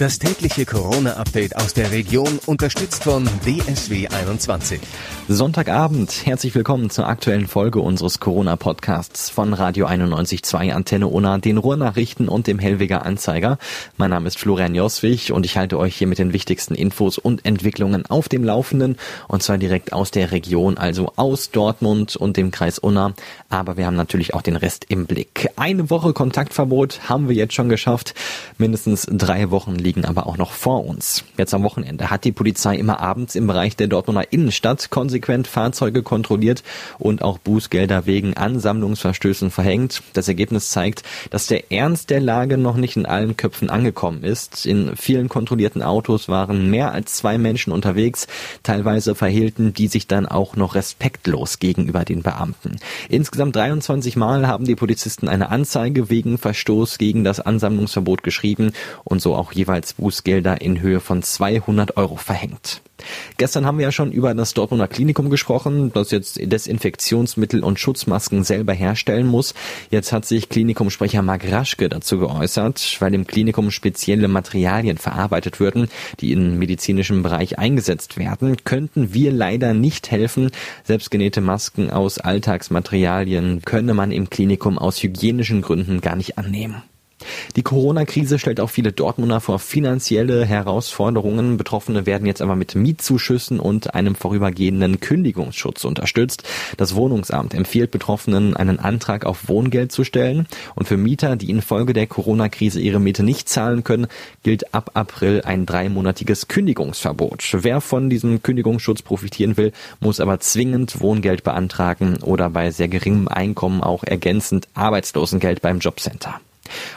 Das tägliche Corona-Update aus der Region unterstützt von DSW 21. Sonntagabend, herzlich willkommen zur aktuellen Folge unseres Corona-Podcasts von Radio 91.2 Antenne Unna, den Ruhrnachrichten und dem Hellweger Anzeiger. Mein Name ist Florian Joswig und ich halte euch hier mit den wichtigsten Infos und Entwicklungen auf dem Laufenden und zwar direkt aus der Region, also aus Dortmund und dem Kreis Unna. Aber wir haben natürlich auch den Rest im Blick. Eine Woche Kontaktverbot haben wir jetzt schon geschafft. Mindestens drei Wochen liegen aber auch noch vor uns. Jetzt am Wochenende hat die Polizei immer abends im Bereich der Dortmunder Innenstadt konsequent Fahrzeuge kontrolliert und auch Bußgelder wegen Ansammlungsverstößen verhängt. Das Ergebnis zeigt, dass der Ernst der Lage noch nicht in allen Köpfen angekommen ist. In vielen kontrollierten Autos waren mehr als zwei Menschen unterwegs. Teilweise verhielten die sich dann auch noch respektlos gegenüber den Beamten. Insgesamt 23 Mal haben die Polizisten eine Anzeige wegen Verstoß gegen das Ansammlungsverbot geschrieben und so auch jeweils jeweils Bußgelder in Höhe von 200 Euro verhängt. Gestern haben wir ja schon über das Dortmunder Klinikum gesprochen, das jetzt Desinfektionsmittel und Schutzmasken selber herstellen muss. Jetzt hat sich Klinikumsprecher Marc Raschke dazu geäußert, weil im Klinikum spezielle Materialien verarbeitet würden, die im medizinischen Bereich eingesetzt werden, könnten wir leider nicht helfen. Selbstgenähte Masken aus Alltagsmaterialien könne man im Klinikum aus hygienischen Gründen gar nicht annehmen. Die Corona-Krise stellt auch viele Dortmunder vor finanzielle Herausforderungen. Betroffene werden jetzt aber mit Mietzuschüssen und einem vorübergehenden Kündigungsschutz unterstützt. Das Wohnungsamt empfiehlt Betroffenen, einen Antrag auf Wohngeld zu stellen. Und für Mieter, die infolge der Corona-Krise ihre Miete nicht zahlen können, gilt ab April ein dreimonatiges Kündigungsverbot. Wer von diesem Kündigungsschutz profitieren will, muss aber zwingend Wohngeld beantragen oder bei sehr geringem Einkommen auch ergänzend Arbeitslosengeld beim Jobcenter.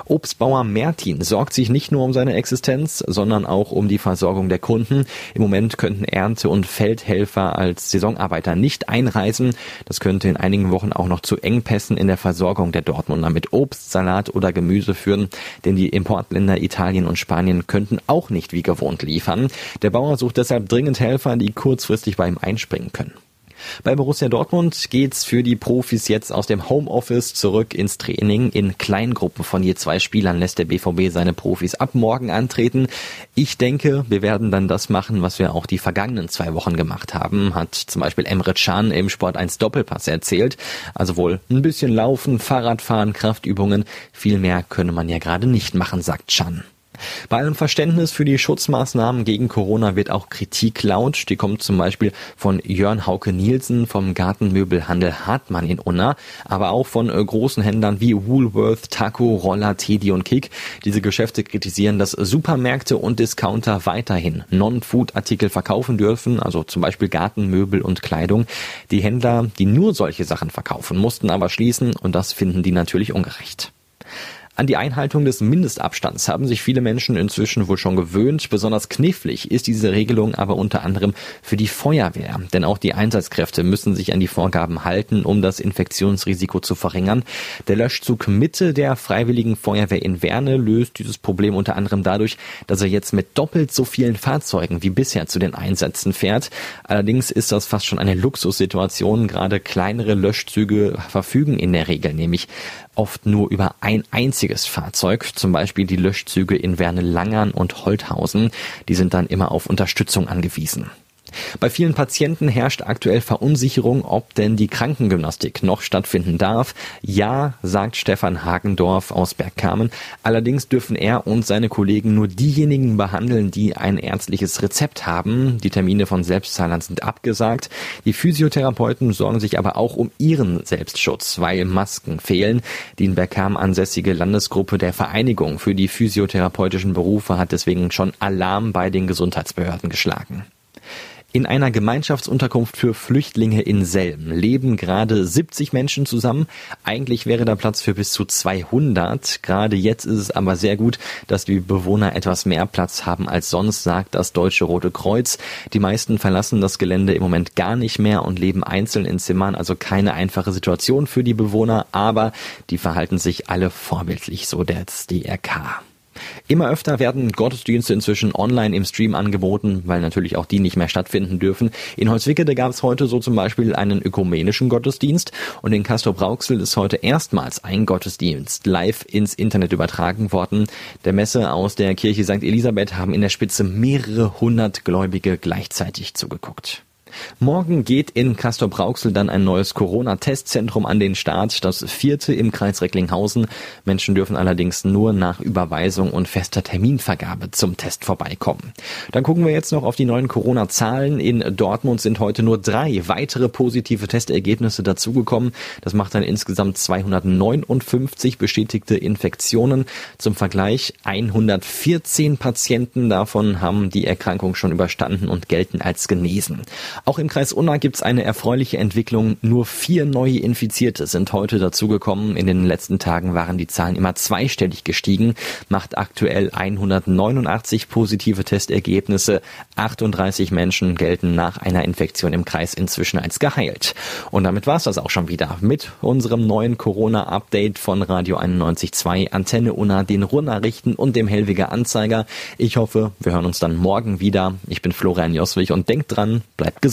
Obstbauer Mertin sorgt sich nicht nur um seine Existenz, sondern auch um die Versorgung der Kunden. Im Moment könnten Ernte- und Feldhelfer als Saisonarbeiter nicht einreisen. Das könnte in einigen Wochen auch noch zu Engpässen in der Versorgung der Dortmunder mit Obst, Salat oder Gemüse führen, denn die Importländer Italien und Spanien könnten auch nicht wie gewohnt liefern. Der Bauer sucht deshalb dringend Helfer, die kurzfristig bei ihm einspringen können. Bei Borussia Dortmund geht's für die Profis jetzt aus dem Homeoffice zurück ins Training. In Kleingruppen von je zwei Spielern lässt der BVB seine Profis ab morgen antreten. Ich denke, wir werden dann das machen, was wir auch die vergangenen zwei Wochen gemacht haben, hat zum Beispiel Emre Can im Sport 1 Doppelpass erzählt. Also wohl ein bisschen laufen, Fahrradfahren, Kraftübungen. Viel mehr könne man ja gerade nicht machen, sagt Can. Bei allem Verständnis für die Schutzmaßnahmen gegen Corona wird auch Kritik laut. Die kommt zum Beispiel von Jörn Hauke Nielsen vom Gartenmöbelhandel Hartmann in Unna, aber auch von äh, großen Händlern wie Woolworth, Taco, Roller, Teddy und Kick. Diese Geschäfte kritisieren, dass Supermärkte und Discounter weiterhin Non-Food-Artikel verkaufen dürfen, also zum Beispiel Gartenmöbel und Kleidung. Die Händler, die nur solche Sachen verkaufen, mussten aber schließen und das finden die natürlich ungerecht. An die Einhaltung des Mindestabstands haben sich viele Menschen inzwischen wohl schon gewöhnt. Besonders knifflig ist diese Regelung aber unter anderem für die Feuerwehr. Denn auch die Einsatzkräfte müssen sich an die Vorgaben halten, um das Infektionsrisiko zu verringern. Der Löschzug Mitte der Freiwilligen Feuerwehr in Werne löst dieses Problem unter anderem dadurch, dass er jetzt mit doppelt so vielen Fahrzeugen wie bisher zu den Einsätzen fährt. Allerdings ist das fast schon eine Luxussituation. Gerade kleinere Löschzüge verfügen in der Regel nämlich oft nur über ein einziges Fahrzeug, zum Beispiel die Löschzüge in Werne-Langern und Holthausen. Die sind dann immer auf Unterstützung angewiesen. Bei vielen Patienten herrscht aktuell Verunsicherung, ob denn die Krankengymnastik noch stattfinden darf. Ja, sagt Stefan Hagendorf aus Bergkamen. Allerdings dürfen er und seine Kollegen nur diejenigen behandeln, die ein ärztliches Rezept haben. Die Termine von Selbstzahlern sind abgesagt. Die Physiotherapeuten sorgen sich aber auch um ihren Selbstschutz, weil Masken fehlen. Die in Bergkam ansässige Landesgruppe der Vereinigung für die physiotherapeutischen Berufe hat deswegen schon Alarm bei den Gesundheitsbehörden geschlagen. In einer Gemeinschaftsunterkunft für Flüchtlinge in Selm leben gerade 70 Menschen zusammen. Eigentlich wäre da Platz für bis zu 200. Gerade jetzt ist es aber sehr gut, dass die Bewohner etwas mehr Platz haben als sonst, sagt das Deutsche Rote Kreuz. Die meisten verlassen das Gelände im Moment gar nicht mehr und leben einzeln in Zimmern, also keine einfache Situation für die Bewohner, aber die verhalten sich alle vorbildlich, so der DRK. Immer öfter werden Gottesdienste inzwischen online im Stream angeboten, weil natürlich auch die nicht mehr stattfinden dürfen. In Holzwickede gab es heute so zum Beispiel einen ökumenischen Gottesdienst und in Castor Brauxel ist heute erstmals ein Gottesdienst live ins Internet übertragen worden. Der Messe aus der Kirche St. Elisabeth haben in der Spitze mehrere hundert Gläubige gleichzeitig zugeguckt. Morgen geht in Castor-Brauxel dann ein neues Corona-Testzentrum an den Start, das vierte im Kreis Recklinghausen. Menschen dürfen allerdings nur nach Überweisung und fester Terminvergabe zum Test vorbeikommen. Dann gucken wir jetzt noch auf die neuen Corona-Zahlen. In Dortmund sind heute nur drei weitere positive Testergebnisse dazugekommen. Das macht dann insgesamt 259 bestätigte Infektionen. Zum Vergleich 114 Patienten davon haben die Erkrankung schon überstanden und gelten als genesen. Auch im Kreis Unna gibt es eine erfreuliche Entwicklung. Nur vier neue Infizierte sind heute dazugekommen. In den letzten Tagen waren die Zahlen immer zweistellig gestiegen, macht aktuell 189 positive Testergebnisse. 38 Menschen gelten nach einer Infektion im Kreis inzwischen als geheilt. Und damit war es das auch schon wieder mit unserem neuen Corona-Update von Radio 91.2, Antenne Unna, den Ruhrnachrichten und dem Hellwiger Anzeiger. Ich hoffe, wir hören uns dann morgen wieder. Ich bin Florian Joswig und denkt dran, bleibt gesund